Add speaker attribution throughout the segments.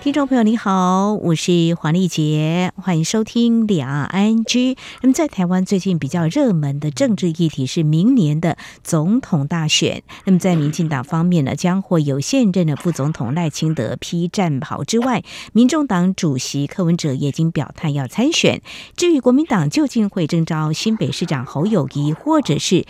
Speaker 1: 听众朋友，你好，我是黄丽杰，欢迎收听两岸 N G。那么，在台湾最近比较热门的政治议题是明年的总统大选。那么，在民进党方面呢，将会有现任的副总统赖清德披战袍之外，民众党主席柯文哲也已经表态要参选。至于国民党究竟会征召新北市长侯友宜，或者是？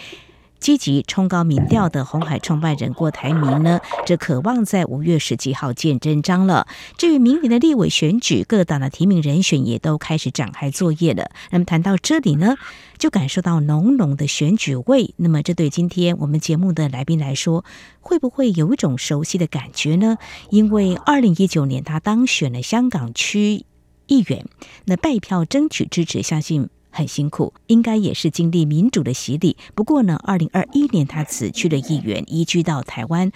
Speaker 1: 积极冲高民调的红海创办人郭台铭呢，这渴望在五月十七号见真章了。至于明年的立委选举，各党的提名人选也都开始展开作业了。那么谈到这里呢，就感受到浓浓的选举味。那么这对今天我们节目的来宾来说，会不会有一种熟悉的感觉呢？因为二零一九年他当选了香港区议员，那拜票争取支持，相信。很辛苦，应该也是经历民主的洗礼。不过呢，二零二一年他辞去了议员，移居到台湾。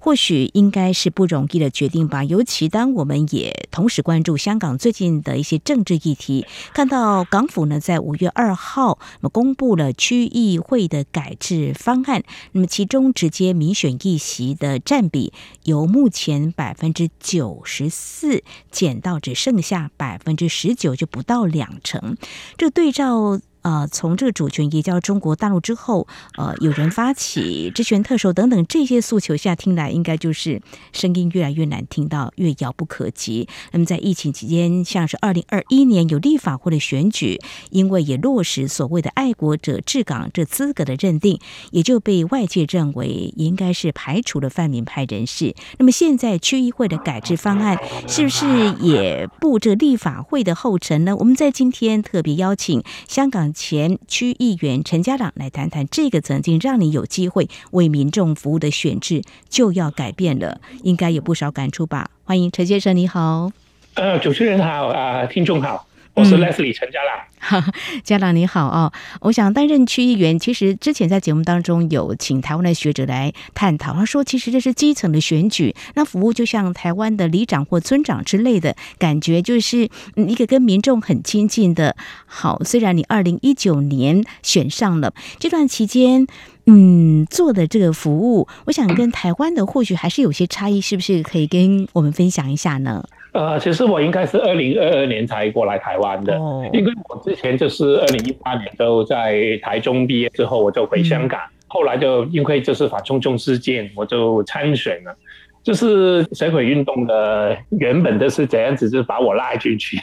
Speaker 1: 或许应该是不容易的决定吧，尤其当我们也同时关注香港最近的一些政治议题，看到港府呢在五月二号那么公布了区议会的改制方案，那么其中直接民选议席的占比由目前百分之九十四减到只剩下百分之十九，就不到两成，这对照。呃，从这个主权移交中国大陆之后，呃，有人发起职权特首等等这些诉求下，听来应该就是声音越来越难听到，越遥不可及。那么在疫情期间，像是二零二一年有立法会的选举，因为也落实所谓的爱国者治港这资格的认定，也就被外界认为应该是排除了泛民派人士。那么现在区议会的改制方案，是不是也步这立法会的后尘呢？我们在今天特别邀请香港。前区议员陈家长来谈谈这个曾经让你有机会为民众服务的选制就要改变了，应该有不少感触吧？欢迎陈先生，你好。
Speaker 2: 呃，主持人好，啊、呃，听众好。我是 Leslie 陈家朗，
Speaker 1: 家朗你好哦。我想担任区议员，其实之前在节目当中有请台湾的学者来探讨，他说其实这是基层的选举，那服务就像台湾的里长或村长之类的感觉，就是一个跟民众很亲近的。好，虽然你二零一九年选上了，这段期间，嗯，做的这个服务，我想跟台湾的或许还是有些差异，是不是可以跟我们分享一下呢？
Speaker 2: 呃，其实我应该是二零二二年才过来台湾的，因为我之前就是二零一八年都在台中毕业之后，我就回香港，后来就因为就是反送中事件，我就参选了。就是社会运动的原本都是怎样子，就把我拉进去。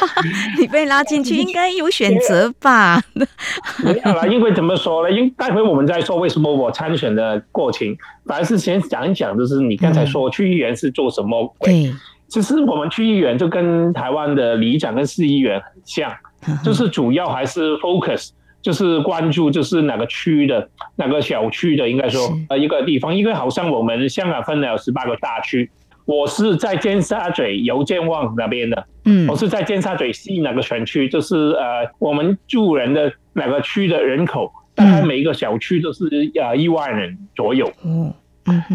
Speaker 1: 你被拉进去，应该有选择吧？
Speaker 2: 没有啦，因为怎么说呢？因为待会我们再说为什么我参选的过程，反而是先讲一讲，就是你刚才说区议员是做什么？对。其实我们区议员就跟台湾的里长跟市议员很像，就是主要还是 focus，就是关注就是哪个区的哪个小区的，应该说呃一个地方，因为好像我们香港分了有十八个大区，我是在尖沙咀油尖旺那边的，嗯，我是在尖沙咀西哪个选区，就是呃我们住人的哪个区的人口，大概每一个小区都是呃一万人左右，嗯。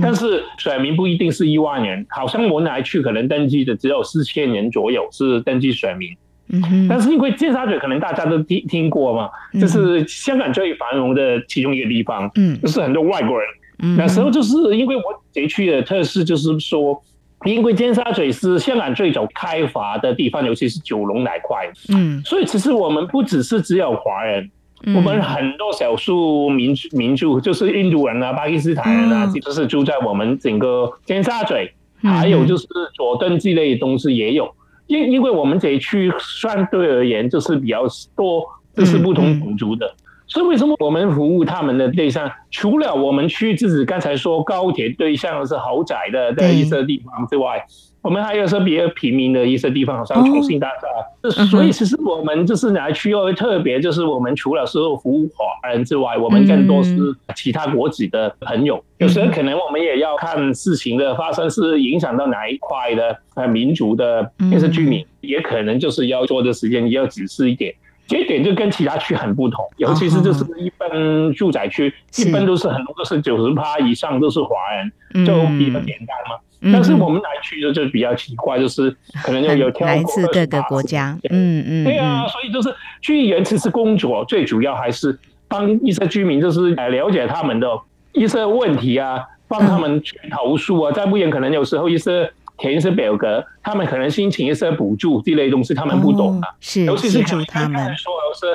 Speaker 2: 但是选民不一定是一万人，好像我哪去可能登记的只有四千人左右是登记选民。嗯。但是因为尖沙咀可能大家都听听过嘛，这是香港最繁荣的其中一个地方。嗯。就是很多外国人。嗯。那时候就是因为我这区的特色就是说，因为尖沙咀是香港最早开发的地方，尤其是九龙那块。嗯。所以其实我们不只是只有华人。我们很多少数民民族，就是印度人啊、巴基斯坦人啊，就是住在我们整个尖沙咀，还有就是佐敦之类的东西也有。因因为我们这一区相对而言就是比较多，就是不同种族的，所以为什么我们服务他们的对象，除了我们区自己刚才说高铁对象是豪宅的的一些地方之外。我们还有说比较平民的一些地方，好像重庆大厦，所以其实我们就是哪区又特别，就是我们除了是服务华人之外，我们更多是其他国籍的朋友。有时候可能我们也要看事情的发生是影响到哪一块的呃民族的那些居民，也可能就是要做的时间也要仔细一点。这一点就跟其他区很不同，尤其是就是一般住宅区，一般都是很多都是九十趴以上都是华人，就比较简单嘛。但是我们来去的就比较奇怪，就是可能又有
Speaker 1: 来自各个国家，嗯嗯，
Speaker 2: 对啊，所以就是区议员其实工作最主要还是帮一些居民，就是呃了解他们的一些问题啊，帮他们去投诉啊，再不然可能有时候一些填一些表格，他们可能申请一些补助这类东西，他们不懂。啊，
Speaker 1: 是
Speaker 2: 尤其是
Speaker 1: 他们
Speaker 2: 说的是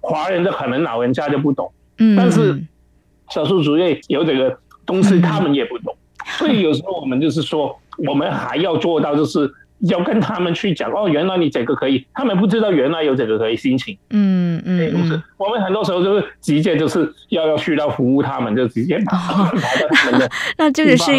Speaker 2: 华人的，可能老人家就不懂，嗯，但是少数族裔有这个东西，他们也不懂。所以有时候我们就是说，我们还要做到，就是要跟他们去讲哦，原来你这个可以，他们不知道原来有这个可以申请。嗯嗯，不是，我们很多时候就是直接就是要要去到服务他们，就直接把他们到他们的、哦。
Speaker 1: 那这个是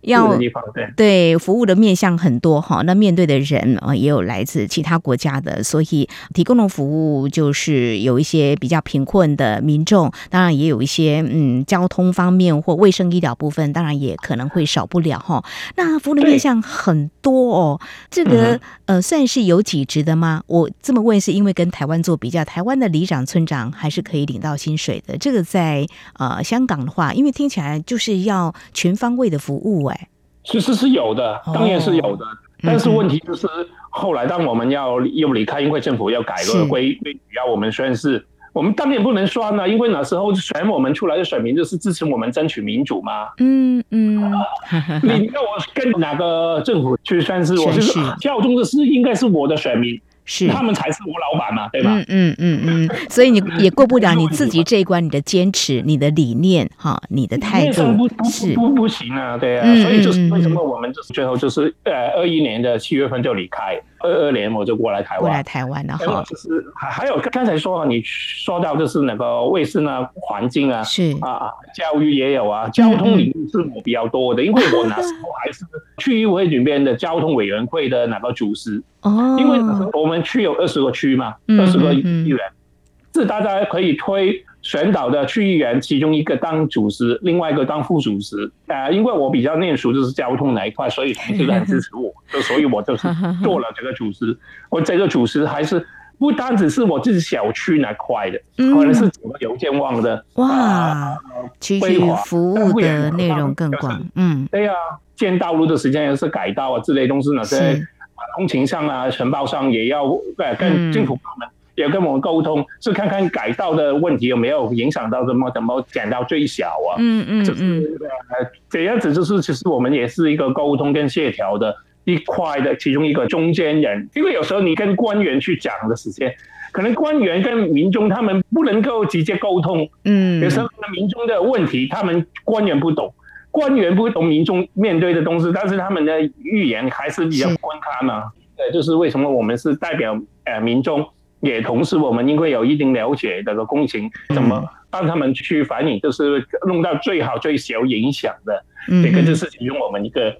Speaker 1: 要对，对服务的面向很多哈，那面对的人啊也有来自其他国家的，所以提供的服务就是有一些比较贫困的民众，当然也有一些嗯交通方面或卫生医疗部分，当然也可能会少不了哈。那服务的面向很多哦，这个呃算是有几职的吗？我这么问是因为跟台湾做比较，台湾的里长、村长还是可以领到薪水的，这个在呃香港的话，因为听起来就是要全方位的服务哎。
Speaker 2: 其实是有的，当然是有的，哦、但是问题就是后来当我们要又离开，因为政府要改了规规矩，要我们宣誓，我们当然不能说呢，因为那时候选我们出来的选民就是支持我们争取民主嘛。嗯嗯，你要我跟哪个政府去算是？我就是教宗的是应该是我的选民。是他们才是我老板嘛，对吧？
Speaker 1: 嗯嗯嗯嗯，所以你也过不了你自己这一关，你的坚持、你的理念、哈，你的态度是
Speaker 2: 不不行啊，对啊，所以就是为什么我们就是最后就是呃二一年的七月份就离开。二二年我就过来台湾，
Speaker 1: 过来台湾然后。
Speaker 2: 就是还还有刚才说你说到就是那个卫生啊、环境啊，
Speaker 1: 是。
Speaker 2: 啊，教育也有啊，交通领域是我比较多的，因为我那时候还是区议会里面的交通委员会的那个主席哦，因为我们区有二十个区嘛，二十个议员，是大家可以推。选岛的区议员，其中一个当主席，另外一个当副主席。呃，因为我比较念熟，就是交通那一块，所以同事很支持我，就所以我就是做了这个主席。我这个主席还是不单只是我自己小区那块的，可能是整个油尖旺的。
Speaker 1: 哇，其实服务的内容更广。嗯，
Speaker 2: 对呀，建道路的时间也是改道啊，之类东西呢，在通勤上啊，承包上也要呃跟政府部门。也跟我们沟通，是看看改道的问题有没有影响到什么，怎么减到最小啊？嗯嗯，就是呃这样子，就是其实我们也是一个沟通跟协调的一块的其中一个中间人。因为有时候你跟官员去讲的时间，可能官员跟民众他们不能够直接沟通。嗯，有时候民众的问题，他们官员不懂，官员不懂民众面对的东西，但是他们的语言还是比较官腔嘛。对，就是为什么我们是代表呃民众。也同时，我们因为有一定了解这个工程，怎么帮他们去反映，就是弄到最好最小影响的，这个就是其中我们一个。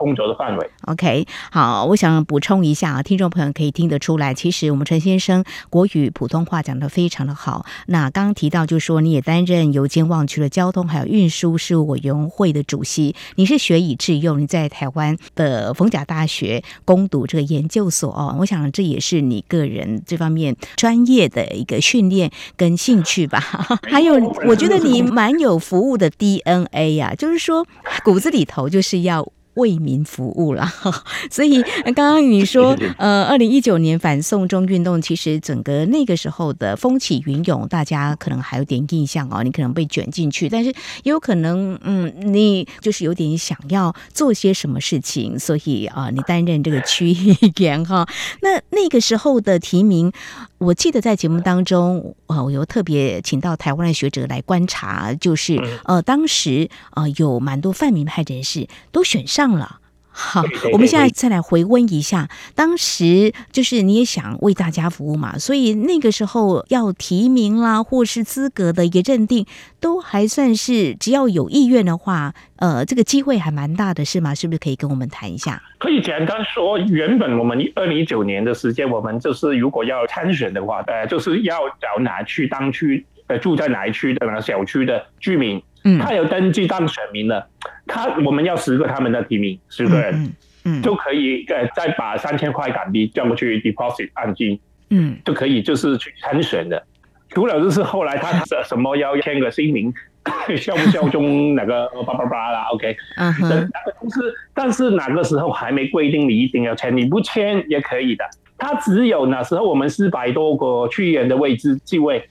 Speaker 2: 工作的范围。
Speaker 1: OK，好，我想补充一下啊，听众朋友可以听得出来，其实我们陈先生国语普通话讲得非常的好。那刚刚提到，就是说你也担任油尖旺区的交通还有运输事务委员会的主席，你是学以致用，你在台湾的逢甲大学攻读这个研究所哦。我想这也是你个人这方面专业的一个训练跟兴趣吧。还有，我觉得你 蛮有服务的 DNA 呀、啊，就是说骨子里头就是要。为民服务了，所以刚刚你说，呃，二零一九年反送中运动，其实整个那个时候的风起云涌，大家可能还有点印象哦。你可能被卷进去，但是也有可能，嗯，你就是有点想要做些什么事情，所以啊、呃，你担任这个区议员哈。那那个时候的提名，我记得在节目当中，呃，我有特别请到台湾的学者来观察，就是呃，当时啊、呃，有蛮多泛民派人士都选。上了，好，我们现在再来回温一下，当时就是你也想为大家服务嘛，所以那个时候要提名啦，或是资格的一个认定，都还算是只要有意愿的话，呃，这个机会还蛮大的，是吗？是不是可以跟我们谈一下？
Speaker 2: 可以简单说，原本我们二零一九年的时间，我们就是如果要参选的话，呃，就是要找哪区当区，呃，住在哪一区的哪个小区的居民。嗯，他有登记当选民的，他我们要十个他们的提名，十个人，嗯，嗯，就可以呃再把三千块港币转过去 deposit 按金，嗯，就可以就是去参选的。除了就是后来他什么要签个姓名，效不效忠哪个叭叭叭啦，OK，嗯哼，但是但是哪个时候还没规定你一定要签，你不签也可以的。他只有那时候我们四百多个区议员的位置继位，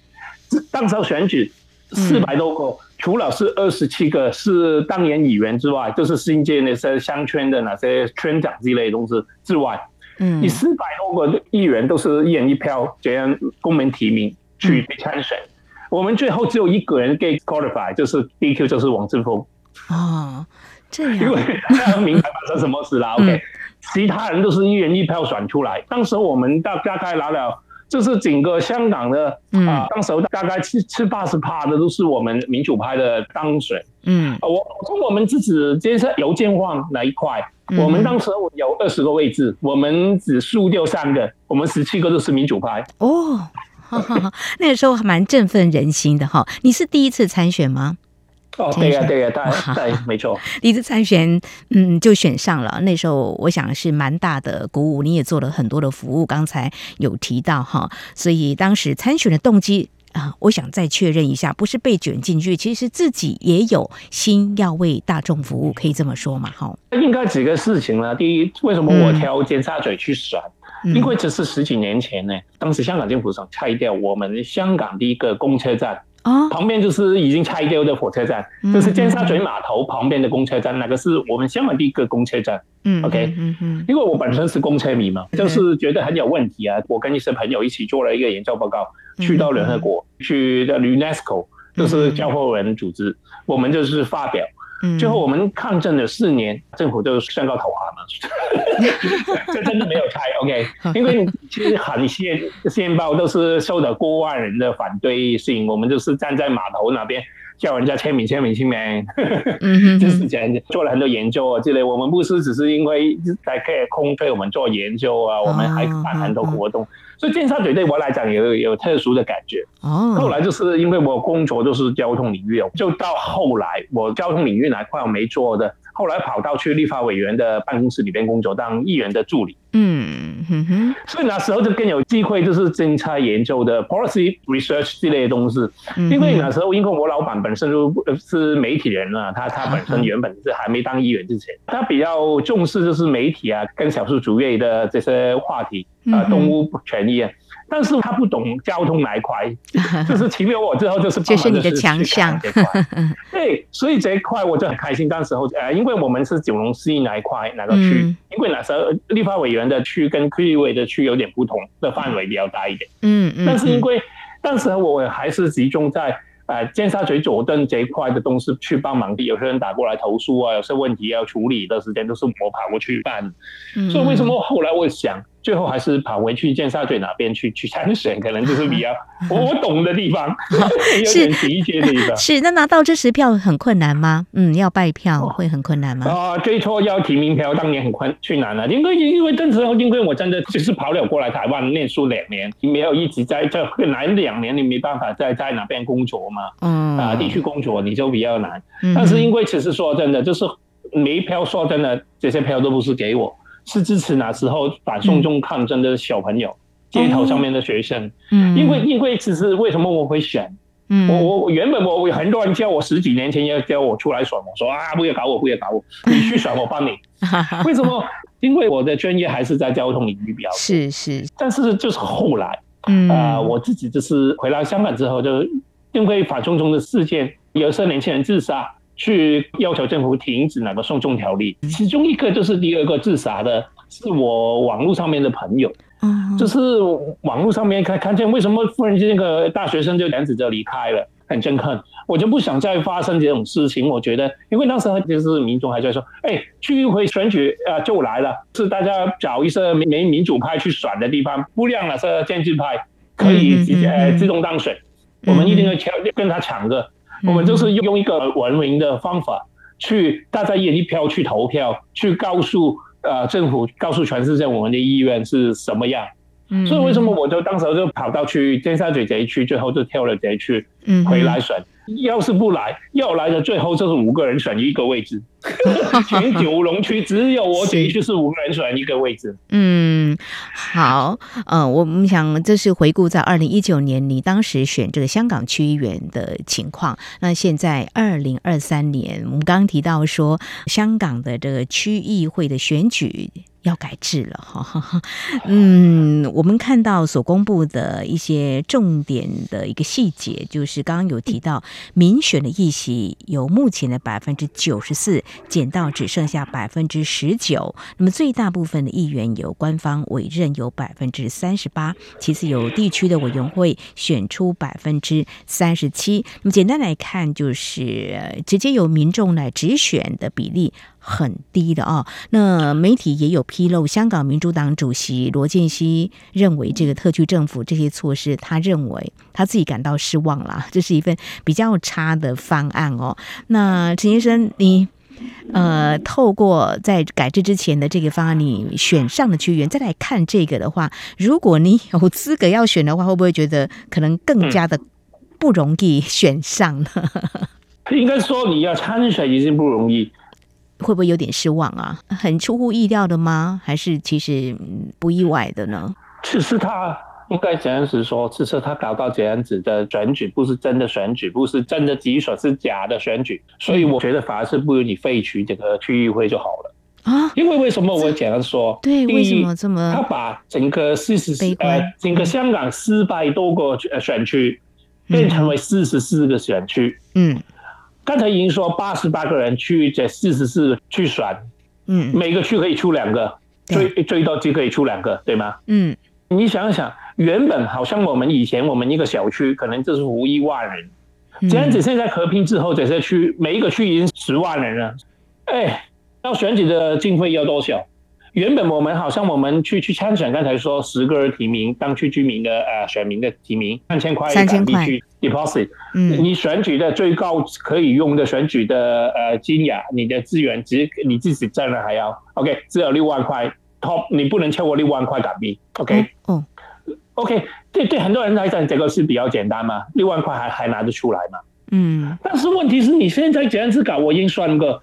Speaker 2: 当时候选举四百多个，嗯、除了是二十七个是当年议员之外，就是新界那些乡村的那些村长之类的东西之外，嗯，你四百多个议员都是一人一票这样公民提名去参选，嗯、我们最后只有一个人 get qualified，就是 DQ，就是王志峰。
Speaker 1: 哦，这样，
Speaker 2: 因为大家明白发生什么事了。嗯、OK。其他人都是一人一票选出来。当时我们大大概拿了，就是整个香港的啊、嗯呃，当时大概七七八十趴的都是我们民主派的当选。嗯，我从我们自己接受邮件网那一块，嗯、我们当时有二十个位置，我们只输掉三个，我们十七个都是民主派。
Speaker 1: 哦，哈哈，那个时候还蛮振奋人心的哈。你是第一次参选吗？
Speaker 2: 哦，对呀、啊，对呀、啊，对，对，没错。
Speaker 1: 第一次参选，嗯，就选上了。那时候我想是蛮大的鼓舞，你也做了很多的服务，刚才有提到哈。所以当时参选的动机啊，我想再确认一下，不是被卷进去，其实自己也有心要为大众服务，可以这么说嘛？哈，
Speaker 2: 应该几个事情呢？第一，为什么我挑尖沙咀去选？嗯、因为这是十几年前呢，当时香港政府想拆掉我们香港的一个公车站。啊，旁边就是已经拆掉的火车站，就是尖沙咀码头旁边的公车站，那个是我们香港第一个公车站。嗯，OK，嗯嗯，因为我本身是公车迷嘛，就是觉得很有问题啊。我跟一些朋友一起做了一个研究报告，去到联合国，去的 UNESCO，就是教科文组织，我们就是发表。最后我们抗争了四年，政府就宣告投降了，这真的没有拆，OK？因为其实很些线报都是受到过万人的反对性，我们就是站在码头那边叫人家签名签名签名，嗯，就是这样做了很多研究啊之类。我们不是只是因为在可以空推我们做研究啊，我们还办很多活动。所以尖沙咀对我来讲有有特殊的感觉。哦，后来就是因为我工作就是交通领域，就到后来我交通领域那块我没做的。后来跑到去立法委员的办公室里边工作，当议员的助理。嗯哼哼，所以那时候就更有机会，就是政策研究的 policy research 这类的东西。因为那时候，因为我老板本身就是媒体人啊，他他本身原本是还没当议员之前，他比较重视就是媒体啊，跟少数族裔的这些话题啊，动物权益啊。但是他不懂交通那一块，就是请了我之后就是
Speaker 1: 就是你的强项。
Speaker 2: 对，所以这一块我就很开心。当时候呃，因为我们是九龙西那一块那个区，嗯、因为那时候立法委员的区跟区议会的区有点不同，的范围比较大一点。嗯嗯。但是因为当时我还是集中在呃尖沙咀佐敦这一块的东西去帮忙，有些人打过来投诉啊，有些问题要处理的时间都是我跑过去办。嗯、所以为什么后来我想？最后还是跑回去尖沙咀那边去去参选，可能就是比较 我懂的地方，有点直接的地方。
Speaker 1: 是，那拿到这十票很困难吗？嗯，要拜票会很困难吗？
Speaker 2: 啊，最初要提名票，当年很困困难了，因为因为那时候因为我真的只是跑了过来台湾念书两年，你没有一直在这难两年，你没办法在在哪边工作嘛。嗯啊，地区工作你就比较难。但是因为其实说真的，就是没票说真的，这些票都不是给我。是支持那时候反送中抗争的小朋友，嗯、街头上面的学生。嗯，因为因为其实为什么我会选？嗯，我我原本我很多人叫我十几年前要叫我出来选，我说啊，不要搞我，不要搞我，你去选我帮你。为什么？因为我的专业还是在交通领域比较多。是是。但是就是后来，嗯啊、呃，我自己就是回来香港之后，就因为反送中的事件，有些年轻人自杀。去要求政府停止那个送中条例，其中一个就是第二个自杀的，是我网络上面的朋友，就是网络上面看看见为什么忽然间那个大学生就这样子就离开了，很震撼，我就不想再发生这种事情。我觉得，因为那时候就是民众还在说，哎，区议会选举啊就来了，是大家找一些没民主派去选的地方，不亮了是建制派可以直接自动当选，我们一定要抢跟他抢着。我们就是用一个文明的方法去，大家一人一票去投票，去告诉呃政府，告诉全世界我们的意愿是什么样。嗯，所以为什么我就当时就跑到去尖沙咀这一区，最后就跳了这一区回来选。要是不来，要来的最后就是五个人选一个位置，全九龙区只有我选区是五个人选一个位置。
Speaker 1: 嗯，好，呃，我们想这是回顾在二零一九年你当时选这个香港区议员的情况。那现在二零二三年，我们刚刚提到说香港的这个区议会的选举。要改制了哈，嗯，我们看到所公布的一些重点的一个细节，就是刚刚有提到民选的议席由目前的百分之九十四减到只剩下百分之十九，那么最大部分的议员由官方委任有百分之三十八，其次由地区的委员会选出百分之三十七。那么简单来看，就是直接由民众来直选的比例。很低的啊，那媒体也有披露，香港民主党主席罗健熙认为这个特区政府这些措施，他认为他自己感到失望啦，这是一份比较差的方案哦。那陈先生，你呃，透过在改制之前的这个方案，你选上的区员，再来看这个的话，如果你有资格要选的话，会不会觉得可能更加的不容易选上呢？
Speaker 2: 应该说，你要参选已经不容易。
Speaker 1: 会不会有点失望啊？很出乎意料的吗？还是其实不意外的呢？
Speaker 2: 其实他应该这样子说，其实他搞到这样子的选举，不是真的选举，不是真的直选，是假的选举。所以我觉得反而是不如你废除这个区议会就好了啊。因为为什么我这样说？
Speaker 1: 对，为什么这么？
Speaker 2: 他把整个四十四呃，整个香港四百多个呃选区变成为四十四个选区，嗯。嗯刚才已经说八十八个人去这四十四去选，嗯，每个区可以出两个，最最多就可以出两个，对吗？嗯，你想想，原本好像我们以前我们一个小区可能就是服务一万人，这样子现在合并之后，这些区每一个区已经十万人了，哎，要选举的经费要多少？原本我们好像我们去去参选，刚才说十个人提名当区居民的呃选民的提名三千块，三千块。deposit，嗯，你选举的最高可以用的选举的呃金额，你的资源只你自己挣了还要。OK，只有六万块，top 你不能超过六万块港币，OK，嗯，OK，对对，很多人来讲这个是比较简单嘛，六万块还还拿得出来嘛，嗯，但是问题是你现在这样子搞，我已经算过。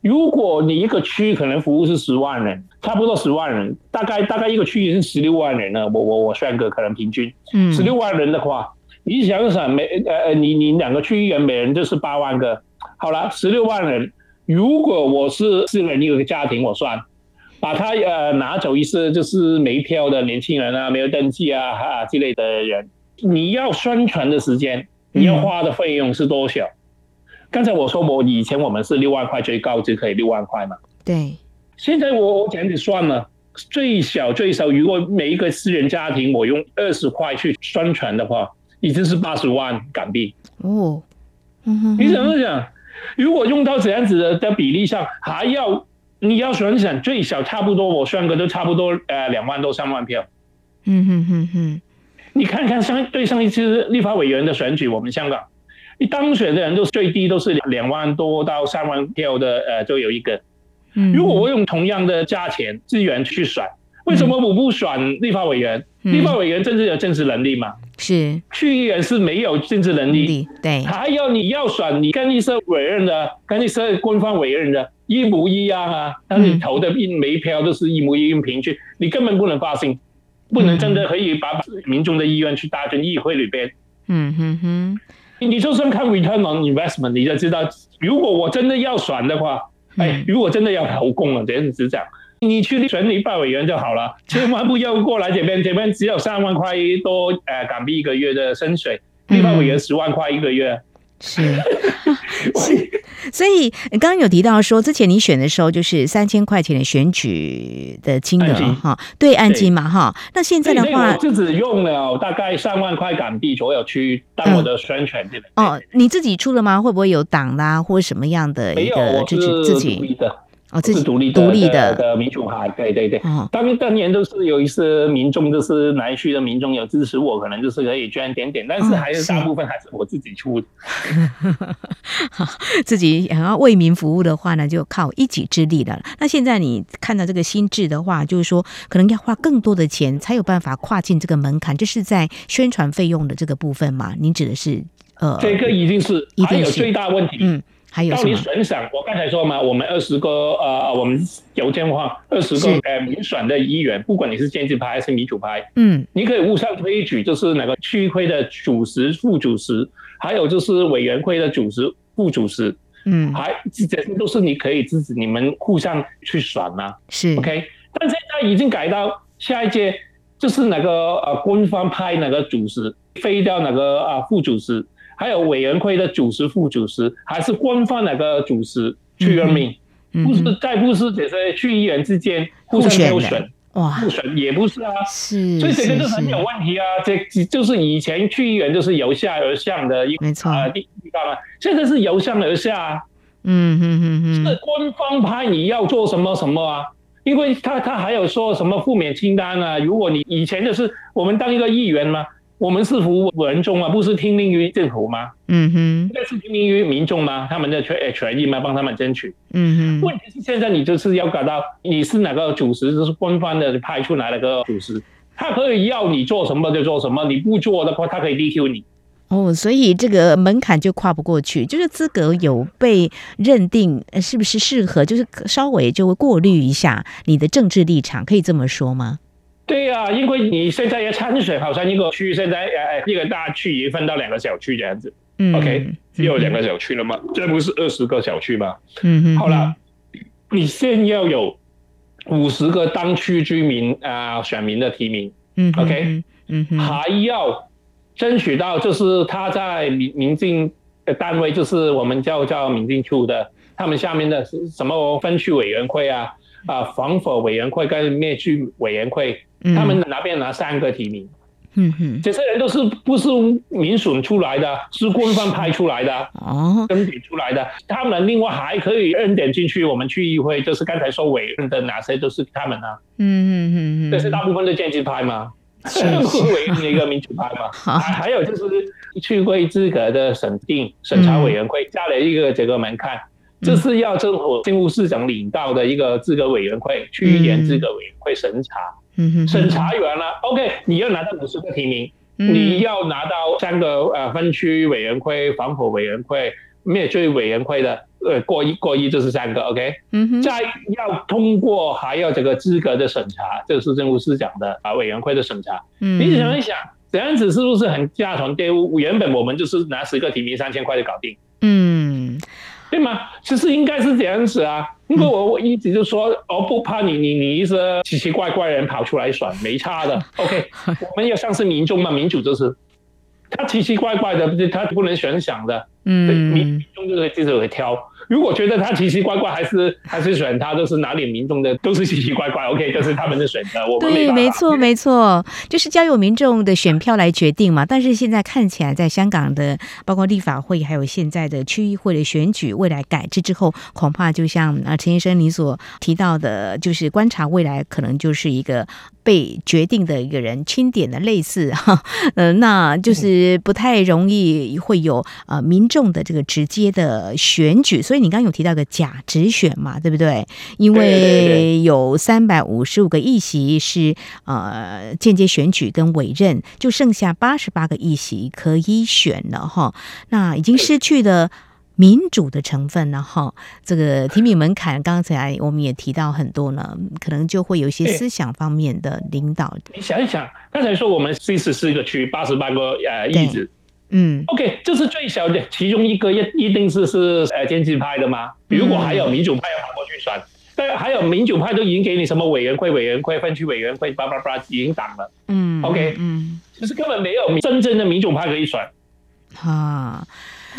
Speaker 2: 如果你一个区可能服务是十万人，差不多十万人，大概大概一个区也是十六万人呢。我我我算个可能平均，嗯，十六万人的话，你想想每呃呃，你你两个区议员每人就是八万个，好了，十六万人，如果我是四个人一个家庭，我算，把他呃拿走一些就是没票的年轻人啊，没有登记啊啊之类的人，你要宣传的时间，你要花的费用是多少？嗯刚才我说我以前我们是六万块最高就可以六万块嘛？
Speaker 1: 对。
Speaker 2: 现在我我这样子算了，最小最少，如果每一个私人家庭我用二十块去宣传的话，已经是八十万港币。哦。嗯哼。你怎么想？如果用到这样子的的比例上，还要你要想想最少差不多，我算个都差不多呃两万多三万票。嗯哼哼哼。你看看上对上一次立法委员的选举，我们香港。你当选的人都最低都是两万多到三万票的，呃，都有一个。如果我用同样的价钱资源去选，为什么我不选立法委员？立法委员政治有政治能力吗？是。区议员是没有政治能力。对。还有你要选，你跟一些委任的，跟一些官方委任的，一模一样啊。但是你投的一每一票都是一模一样平均，你根本不能发声，不能真的可以把民众的意愿去打进议会里边。嗯哼哼。你就算看 return on investment，你就知道，如果我真的要选的话，哎，如果真的要投共了，这样。子讲，你去选立法委员就好了，千万不要过来这边，这边只有三万块多呃港币一个月的薪水，立法委员十万块一个月。是，
Speaker 1: 是，所以刚刚有提到说，之前你选的时候就是三千块钱的选举的金额哈，对，按金嘛哈。那现在的话，
Speaker 2: 我自己用了大概三万块港币左右去当我的宣传这边。
Speaker 1: 哦，你自己出了吗？会不会有党啦，或者什么样的一个支持自己的？哦，这是独立独立的
Speaker 2: 的民主派，对对对。当当年都是有一些民众，就是南区的民众有支持我，可能就是可以捐点点，但是还是大部分还是我自己出的。
Speaker 1: 好，自己想要为民服务的话呢，就靠一己之力了。那现在你看到这个新制的话，就是说可能要花更多的钱才有办法跨进这个门槛，这是在宣传费用的这个部分嘛？您指的是呃，
Speaker 2: 这个一定是，一定是还有最大问题。
Speaker 1: 嗯，还有？
Speaker 2: 到你选上，我刚才说嘛，我们二十个呃，我们邮件话二十个呃民选的议员，不管你是建制派还是民主派，嗯，你可以互相推举，就是哪个区会的主席、副主席，还有就是委员会的主席、副主席，嗯，还这些都是你可以自己你们互相去选嘛，
Speaker 1: 是
Speaker 2: OK。但现在已经改到下一届，就是哪个呃官方派哪个主席废掉哪个啊副主席。还有委员会的主席、副主席，还是官方那个主席去任命，不是再不是这些区议员之间互相挑选，选哇，互选也不是啊，
Speaker 1: 是，
Speaker 2: 所以这个就很有问题啊。这就是以前区议员就是由下而上的一个啊地地方啊，现在是由上而下啊，嗯嗯嗯嗯，是官方派你要做什么什么啊？因为他他还有说什么负面清单啊？如果你以前就是我们当一个议员嘛。我们是服务民众啊，不是听命于政府吗？嗯哼，那是听命于民众吗？他们的权权益吗？帮他们争取。嗯哼，问题是现在你就是要搞到你是哪个主席，就是官方的派出来的个主席，他可以要你做什么就做什么，你不做的话，他可以 DQ 你。
Speaker 1: 哦，所以这个门槛就跨不过去，就是资格有被认定是不是适合，就是稍微就会过滤一下你的政治立场，可以这么说吗？
Speaker 2: 对呀、啊，因为你现在要参选，好像一个区现在呃一个大区已经分到两个小区这样子。嗯，OK，只有两个小区了吗？这不是二十个小区吗？嗯哼。好了，你先要有五十个当区居民啊、呃、选民的提名。嗯，OK，嗯哼，还要争取到就是他在民民进的单位，就是我们叫叫民进处的，他们下面的什么分区委员会啊啊防火委员会跟灭区委员会。他们那边拿三个提名，嗯哼，这些人都是不是民选出来的，是官方派出来的，哦，甄选出来的。他们另外还可以认点进去我们区议会，就是刚才说委任的哪些都是他们啊，嗯嗯嗯嗯，这是大部分的建制派嘛，是委任的一个民主派嘛，还还有就是区议会资格的审定审查委员会加了一个这个门槛，这是要政府政务市长领导的一个资格委员会，区议员资格委员会审查。嗯哼，审查员了，OK，你要拿到五十个提名，嗯、你要拿到三个呃分区委员会、防火委员会、灭罪委员会的呃过一过一，就是三个 OK，嗯哼，再要通过还要这个资格的审查，这是政务司长的啊委员会的审查。嗯，你想一想，这样子是不是很家常便饭？原本我们就是拿十个提名三千块就搞定。嗯。对吗？其实应该是这样子啊，因为我我一直就说，我不怕你你你一些奇奇怪怪的人跑出来选，没差的。OK，我们要像是民众嘛，民主就是他奇奇怪怪的，他不能选想的，嗯，民众就是自己会挑。如果觉得他奇奇怪怪，还是 还是选他，都是哪里民众的都是奇奇怪怪，OK，这是他们的选择。
Speaker 1: 对，没错，没错，就是交由民众的选票来决定嘛。但是现在看起来，在香港的包括立法会，还有现在的区议会的选举，未来改制之后，恐怕就像啊陈先生你所提到的，就是观察未来可能就是一个。被决定的一个人钦点的类似 哈，呃，那就是不太容易会有呃民众的这个直接的选举，所以你刚刚有提到个假直选嘛，对不对？因为有三百五十五个议席是呃间接选举跟委任，就剩下八十八个议席可以选了哈，那已经失去了。民主的成分呢？哈，这个提名门槛，刚才我们也提到很多呢，可能就会有一些思想方面的领导。
Speaker 2: 你想一想，刚才说我们四十四个区，八十八个呃议席，嗯，OK，这是最小的，其中一个一一定是是呃建制派的吗？如果还有民主派要跑过去选，但还有民主派都已经给你什么委员会、委员会、分区委员会，叭叭叭已经挡了，嗯，OK，嗯，就是根本没有真正的民主派可以选，啊。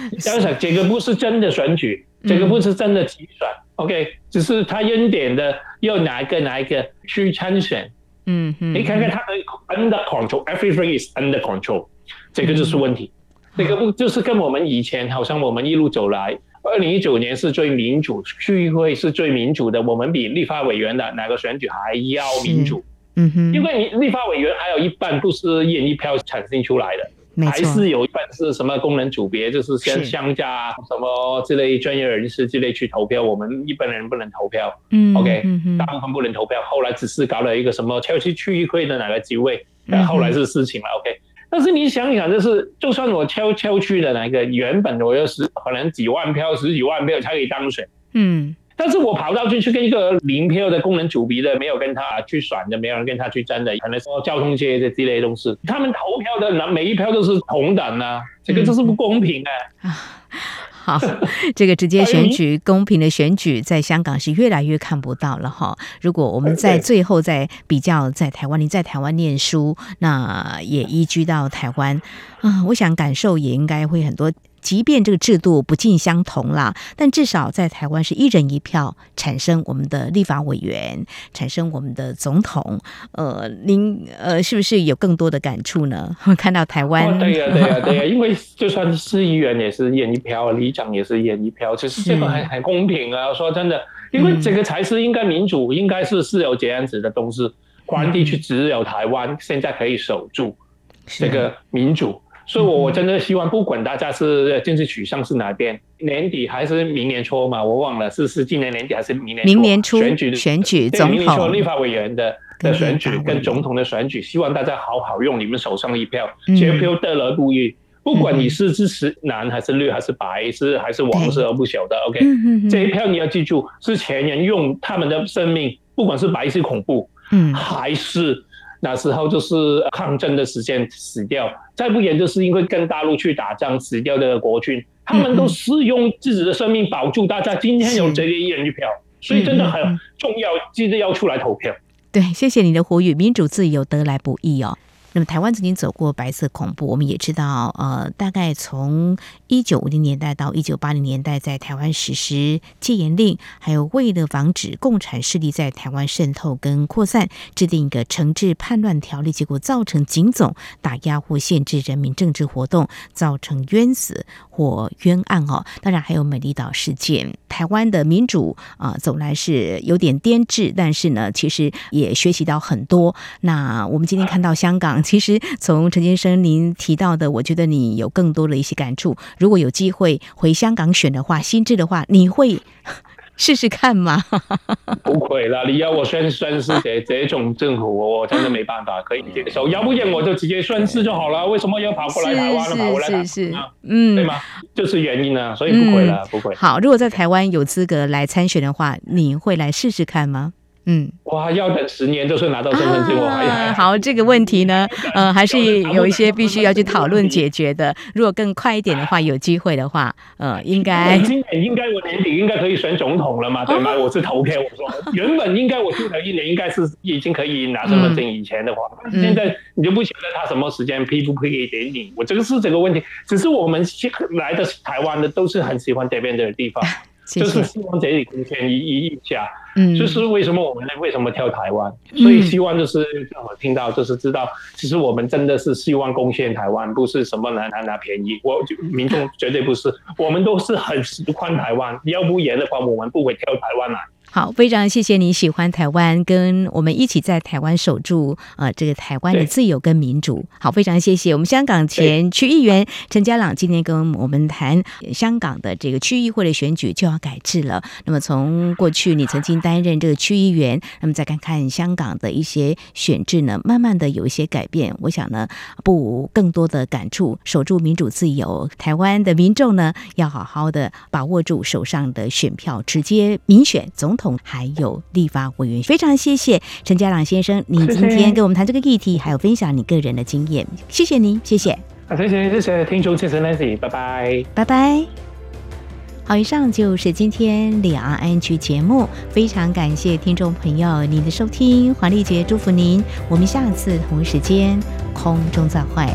Speaker 2: 想想，这个不是真的选举，这个不是真的集选，嗯，OK，只是他钦点的要哪一个哪一个去参选，嗯嗯，你看看他的 under control，everything is under control，这个就是问题，嗯，这个不就是跟我们以前好像我们一路走来，二零一九年是最民主，区议会是最民主的，我们比立法委员的哪个选举还要民主，嗯哼，因为你立法委员还有一半不是一人一票产生出来的。还是有一半是什么功能组别，就是像商家什么之类专业人士之类去投票，我们一般人不能投票。嗯，OK，大部分不能投票。后来只是搞了一个什么，挑去区议会的哪个职位，然后后来是事情了。OK，但是你想想，就是就算我敲敲去的那个，原本我有十可能几万票、十几万票才可以当选，嗯，但是我跑到去去跟一个零票的功能组别的，没有跟他去选的，没有人跟他去争的，可能说交通这些之类的东西，他们投票的那每一票都是同等啊，这个就是不公平啊。
Speaker 1: 好，这个直接选举、公平的选举，在香港是越来越看不到了哈。如果我们在最后再比较，在台湾，你在台湾念书，那也移居到台湾啊，我想感受也应该会很多。即便这个制度不尽相同啦，但至少在台湾是一人一票产生我们的立法委员，产生我们的总统。呃，您呃是不是有更多的感触呢？看到台湾，
Speaker 2: 哦、对呀、啊，对呀、啊，对呀、啊，因为就算是市议员也是一人一票，里长也是一人一票，其实这个很很公平啊。说真的，因为这个才是应该民主，嗯、应该是是有这样子的东西。关地区只有台湾现在可以守住这个民主。所以，我我真的希望，不管大家是政治取向是哪边，年底还是明年初嘛，我忘了是是今年年底还是明年初。
Speaker 1: 明年初
Speaker 2: 选举
Speaker 1: 选举总统，明年初
Speaker 2: 立法委员的的选举跟总统的选举，希望大家好好用你们手上的一票，这票得来不易。不管你是支持蓝还是绿还是白，是还是黄色，而不晓得。OK，这一票你要记住，是前人用他们的生命，不管是白色恐怖，嗯，还是。那时候就是抗争的时间死掉，再不然就是因为跟大陆去打仗死掉的国军，他们都是用自己的生命保住大家。今天有这个一人一票，所以真的很重要，记得要出来投票。
Speaker 1: 对，谢谢你的呼吁，民主自由得来不易哦。那么台湾曾经走过白色恐怖，我们也知道，呃，大概从一九五零年代到一九八零年代，在台湾实施戒严令，还有为了防止共产势力在台湾渗透跟扩散，制定一个惩治叛乱条例，结果造成警总打压或限制人民政治活动，造成冤死或冤案哦。当然还有美丽岛事件，台湾的民主啊、走来是有点颠滞，但是呢，其实也学习到很多。那我们今天看到香港。其实从陈先生您提到的，我觉得你有更多的一些感触。如果有机会回香港选的话，心智的话，你会 试试看吗？
Speaker 2: 不会啦，你要我宣宣誓这这种政府，我真的没办法可以接受。要不然我就直接宣誓就好了，为什么要跑过来台湾呢？跑过来台湾是是是，嗯，对吗？就是原因呢，所以不会了，不会。
Speaker 1: 好，如果在台湾有资格来参选的话，你会来试试看吗？嗯，
Speaker 2: 哇，要等十年就是拿到身份证，我还、啊、
Speaker 1: 好，这个问题呢，呃，还是有一些必须要去讨论解决的。如果更快一点的话，有机会的话，呃，应该
Speaker 2: 今年应该我年底应该可以选总统了嘛，对吗？我是投票，我说 原本应该我住了一年应该是已经可以拿身份证，以前的话，嗯、现在你就不晓得他什么时间批不批给你，我这个是这个问题。只是我们来的台湾的都是很喜欢这边的地方。就是希望这里贡献一一一下，嗯，就是为什么我们呢？为什么挑台湾？所以希望就是让我听到，就是知道，其实我们真的是希望贡献台湾，不是什么拿拿拿便宜。我民众绝对不是，我们都是很喜欢台湾。要不然的话，我们不会挑台湾来。
Speaker 1: 好，非常谢谢你喜欢台湾，跟我们一起在台湾守住呃这个台湾的自由跟民主。好，非常谢谢我们香港前区议员陈家朗今天跟我们谈香港的这个区议会的选举就要改制了。那么从过去你曾经担任这个区议员，那么再看看香港的一些选制呢，慢慢的有一些改变。我想呢，不无更多的感触，守住民主自由，台湾的民众呢要好好的把握住手上的选票，直接民选总统。还有立法委员，非常谢谢陈家朗先生，你今天跟我们谈这个议题，还有分享你个人的经验，谢谢您，谢谢。
Speaker 2: 谢谢谢谢听众，谢谢 Nancy，拜拜，
Speaker 1: 拜拜。好，以上就是今天两岸 ING 节目，非常感谢听众朋友您的收听，黄丽杰祝福您，我们下次同一时间空中再会。